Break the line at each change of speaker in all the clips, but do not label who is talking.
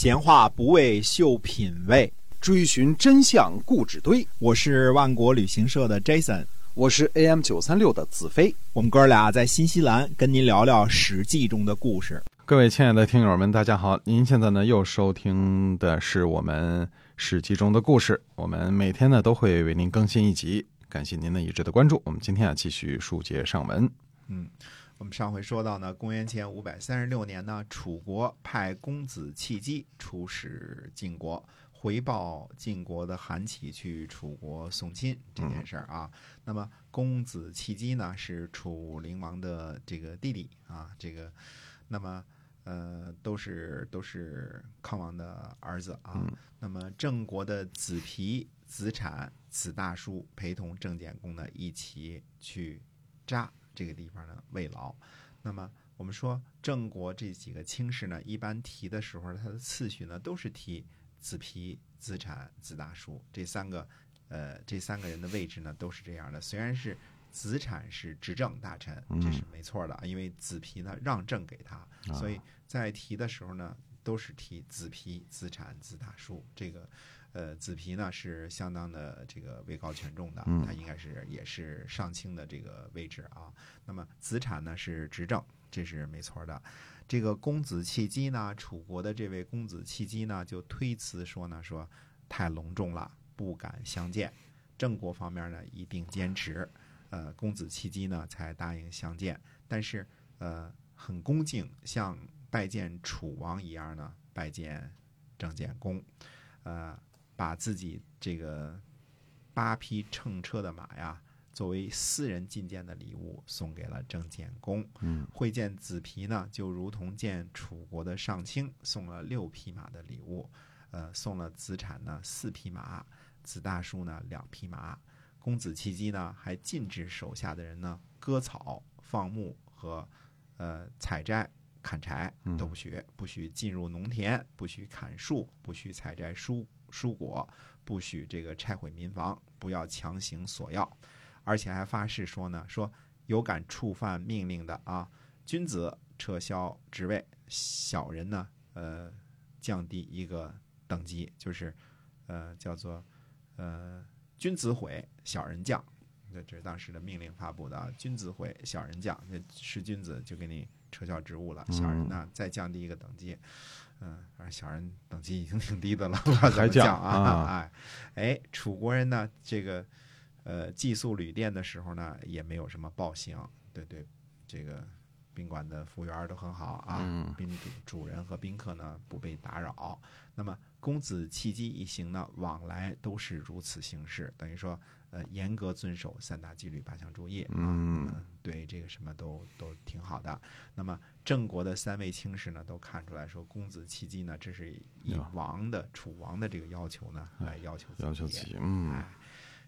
闲话不为秀品味，
追寻真相故纸堆。
我是万国旅行社的 Jason，
我是 AM 九三六的子飞。
我们哥俩在新西兰跟您聊聊《史记》中的故事。
各位亲爱的听友们，大家好！您现在呢又收听的是我们《史记》中的故事。我们每天呢都会为您更新一集，感谢您的一直的关注。我们今天啊继续书接上文。
嗯，我们上回说到呢，公元前五百三十六年呢，楚国派公子弃姬出使晋国，回报晋国的韩起去楚国送亲这件事儿啊。那么公子弃姬呢是楚灵王的这个弟弟啊，这个那么。呃，都是都是康王的儿子啊。那么郑国的子皮、子产、子大叔陪同郑简公呢一起去扎这个地方呢慰劳。那么我们说郑国这几个卿士呢，一般提的时候，他的次序呢都是提子皮、子产、子大叔这三个，呃，这三个人的位置呢都是这样的。虽然是。子产是执政大臣，这是没错的，因为子皮呢让政给他，所以在提的时候呢都是提子皮、子产、子大叔。这个，呃，子皮呢是相当的这个位高权重的，他应该是也是上卿的这个位置啊。那么子产呢是执政，这是没错的。这个公子弃姬呢，楚国的这位公子弃姬呢就推辞说呢说太隆重了，不敢相见。郑国方面呢一定坚持。呃，公子弃姬呢，才答应相见，但是呃，很恭敬，像拜见楚王一样呢，拜见郑简公，呃，把自己这个八匹乘车的马呀，作为私人觐见的礼物送给了郑简公。
嗯，
会见子皮呢，就如同见楚国的上卿，送了六匹马的礼物，呃，送了子产呢四匹马，子大叔呢两匹马。公子弃机呢，还禁止手下的人呢割草、放牧和呃采摘、砍柴都不许，不许进入农田，不许砍树，不许采摘蔬蔬果，不许这个拆毁民房，不要强行索要，而且还发誓说呢，说有敢触犯命令的啊，君子撤销职位，小人呢呃降低一个等级，就是呃叫做呃。君子毁，小人降，这这是当时的命令发布的啊。君子毁，小人降，那是君子就给你撤销职务了，小人呢再降低一个等级。嗯，反正小人等级已经挺低的了，还降啊？哎，哎，楚国人呢，这个呃寄宿旅店的时候呢，也没有什么暴行，对对，这个宾馆的服务员都很好啊，宾主主人和宾客呢不被打扰。那么。公子弃姬一行呢，往来都是如此行事，等于说，呃，严格遵守三大纪律八项注意
嗯，
对这个什么都都挺好的。那么郑国的三位卿士呢，都看出来说，公子弃姬呢，这是以王的楚王的这个要求呢来要求
要求自己。嗯，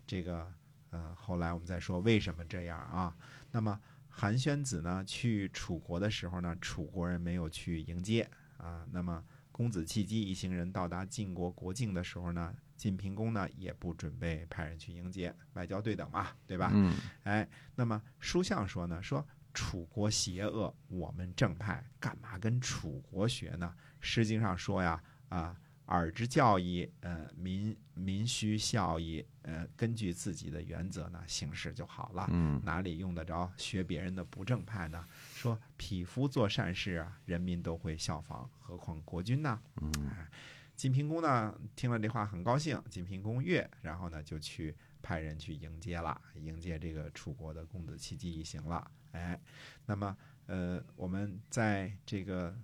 这个呃，后来我们再说为什么这样啊？那么韩宣子呢去楚国的时候呢，楚国人没有去迎接啊，那么。公子弃机一行人到达晋国国境的时候呢，晋平公呢也不准备派人去迎接，外交对等嘛，对吧？
嗯。
哎，那么书相说呢，说楚国邪恶，我们正派，干嘛跟楚国学呢？诗经上说呀，啊，耳之教义，呃，民民需效益，呃，根据自己的原则呢行事就好了。
嗯。
哪里用得着学别人的不正派呢？说匹夫做善事啊，人民都会效仿，何况国君呢？
嗯，
晋平公呢听了这话很高兴，晋平公悦，然后呢就去派人去迎接了，迎接这个楚国的公子弃姬一行了。哎，那么呃，我们在这个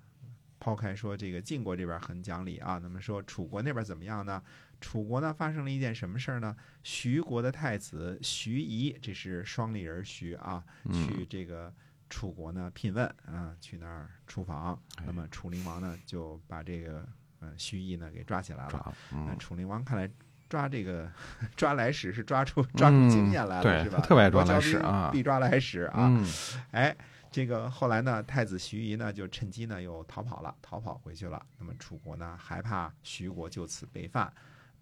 抛开说这个晋国这边很讲理啊，那么说楚国那边怎么样呢？楚国呢发生了一件什么事儿呢？徐国的太子徐仪，这是双立人徐啊，去这个。楚国呢聘问啊，去那儿出访。那么楚灵王呢就把这个呃徐毅呢给抓起来了。那楚灵王看来抓这个 抓来使是抓出抓出经验来了，是吧？
特别抓来使啊，
必抓来使啊。哎，这个后来呢，太子徐仪呢就趁机呢又逃跑了，逃跑回去了。那么楚国呢害怕徐国就此被犯，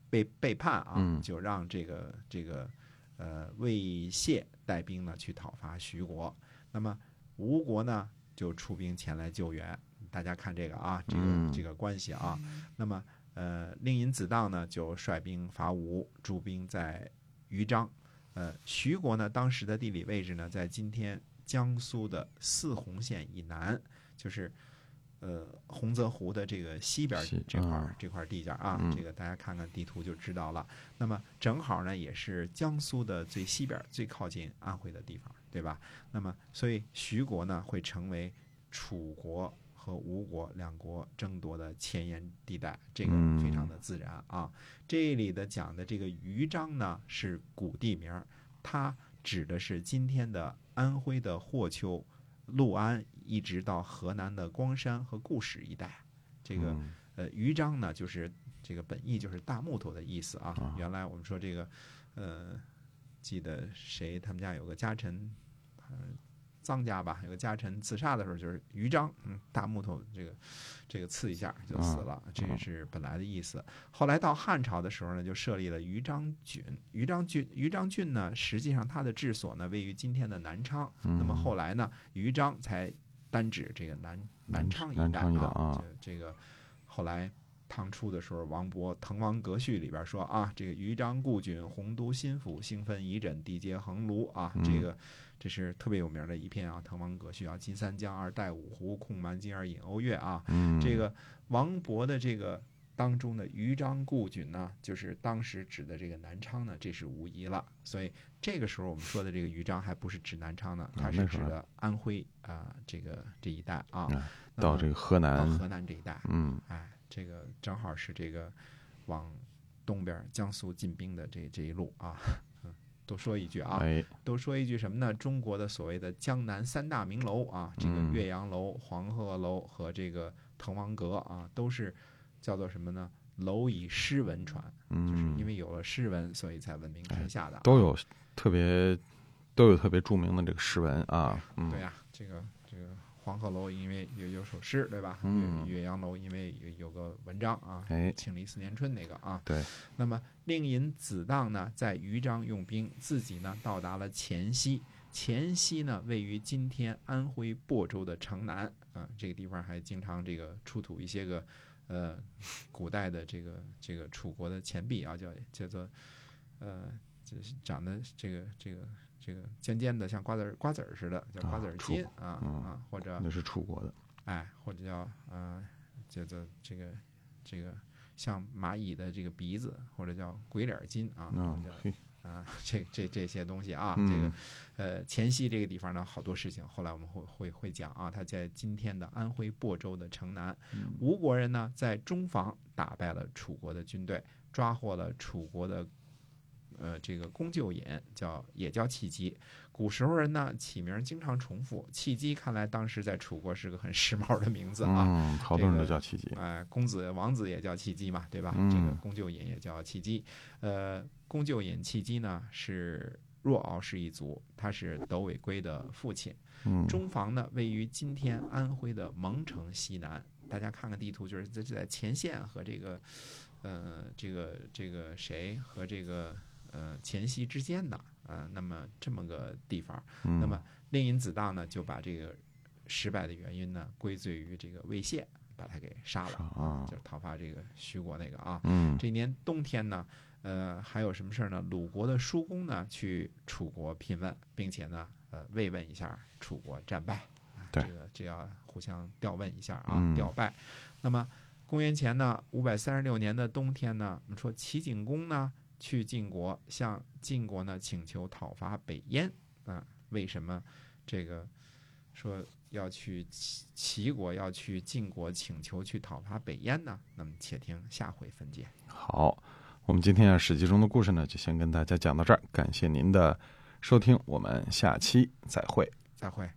被背叛啊，就让这个这个呃魏谢带兵呢去讨伐徐国。那么吴国呢，就出兵前来救援，大家看这个啊，这个、
嗯
这个关系啊。那么呃，令尹子当呢就率兵伐吴，驻兵在豫章。呃，徐国呢当时的地理位置呢在今天江苏的泗洪县以南，就是。呃，洪泽湖的这个西边
西
这块儿、
嗯
这块地界儿啊，
嗯
这个大家看看地图就知道了。那么正好呢，也是江苏的最西边儿、最靠近安徽的地方，对吧？那么，所以徐国呢会成为楚国和吴国两国争夺的前沿地带，这个
嗯
非常的自然啊。这里的讲的这个豫章呢是古地名儿，它指的是今天的安徽的霍邱、六安，一直到河南的光山和固始一带。这个
嗯
呃，豫章呢，就是这个本意就是大木头的意思啊。
啊
原来我们说这个，呃，记得谁他们家有个家臣，呃，臧家吧，有个家臣自杀的时候就是豫章，嗯，大木头这个这个刺一下就死了，这
也
是本来的意思。后来到汉朝的时候呢，就设立了豫章郡。豫章郡，豫章郡呢，实际上它的治所呢位于今天的南昌。
嗯
那么后来呢，豫章才单指这个南南昌一带
啊
这个后来唐初的时候，王勃《滕王阁序》里边说啊，这个豫章故郡，洪都新府，兴奋仪枕，地接衡庐啊，
嗯。
这个这是特别有名的一篇啊，《滕王阁序》啊，金三江二带五湖，控蛮荆而引瓯越啊，
嗯，
这个王勃的这个当中的豫章故郡呢，就是当时指的这个南昌呢，这是无疑了。所以这个时候我们说的这个豫章还不是指南昌呢，它是指的安徽啊、这个这一带啊，
到这个河
到
南，
河南这一带，
嗯
哎，这个正好是这个往东边江苏进兵的这这一路啊。嗯，多说一句啊，
哎，
多说一句什么呢？中国的所谓的江南三大名楼啊，这个
嗯
岳阳楼、黄鹤楼和这个滕王阁啊，都是叫做什么呢？楼以诗文传，就是
嗯，
因为有了诗文，所以才闻名天下的啊。
都有特别都有特别著名的这个诗文啊，嗯，
对呀、这个这个黄鹤楼因为有有首诗，对吧？
嗯
岳岳阳楼因为有有个文章啊，
哎
庆历四年春那个啊。
对，
那么令尹子当呢，在豫章用兵，自己呢到达了黔西。黔西呢，位于今天安徽亳州的城南啊，这个地方还经常这个出土一些个呃古代的这个这个楚国的钱币啊，叫叫做呃，就是长得这个这个这个尖尖的，像瓜子儿瓜子儿似的，叫瓜子儿金啊
嗯
啊，或者
那是楚国的，
哎，或者叫呃，叫做这个这个像蚂蚁的这个鼻子，或者叫鬼脸金啊，啊，这这这些东西啊，这个
嗯
呃，黔西这个地方呢，好多事情，后来我们会会会讲啊，他在今天的安徽亳州的城南，
嗯
吴国人呢在中房打败了楚国的军队，抓获了楚国的。呃，这个公舅尹叫也叫契机，古时候人呢起名经常重复，契机看来当时在楚国是个很时髦的名字啊。
嗯，好多人都叫契机，
哎，公子、王子也叫契机嘛，对吧？
嗯
这个公舅尹也叫契机。呃，公舅尹契机呢是若敖氏一族，他是窦尾圭的父亲。
嗯，
中房呢位于今天安徽的蒙城西南。大家看看地图，就是在在前线和这个呃这个这个谁和这个呃黔西之间的呃，那么这么个地方。
嗯
那么令尹子当呢就把这个失败的原因呢归罪于这个魏谢，把他给杀了。
啊，
就是讨伐这个徐国那个啊。
嗯
这年冬天呢，呃，还有什么事儿呢？鲁国的叔公呢去楚国聘问，并且呢，呃，慰问一下楚国战败。啊
对
这个这要互相调问一下啊，
嗯
调拜。那么公元前呢五百三十六年的冬天呢，我们说齐景公呢去晋国，向晋国呢请求讨伐北燕啊。为什么这个说要去齐齐国要去晋国请求去讨伐北燕呢？那么且听下回分解。
好，我们今天啊《史记》中的故事呢，就先跟大家讲到这儿，感谢您的收听，我们下期再会。
再会。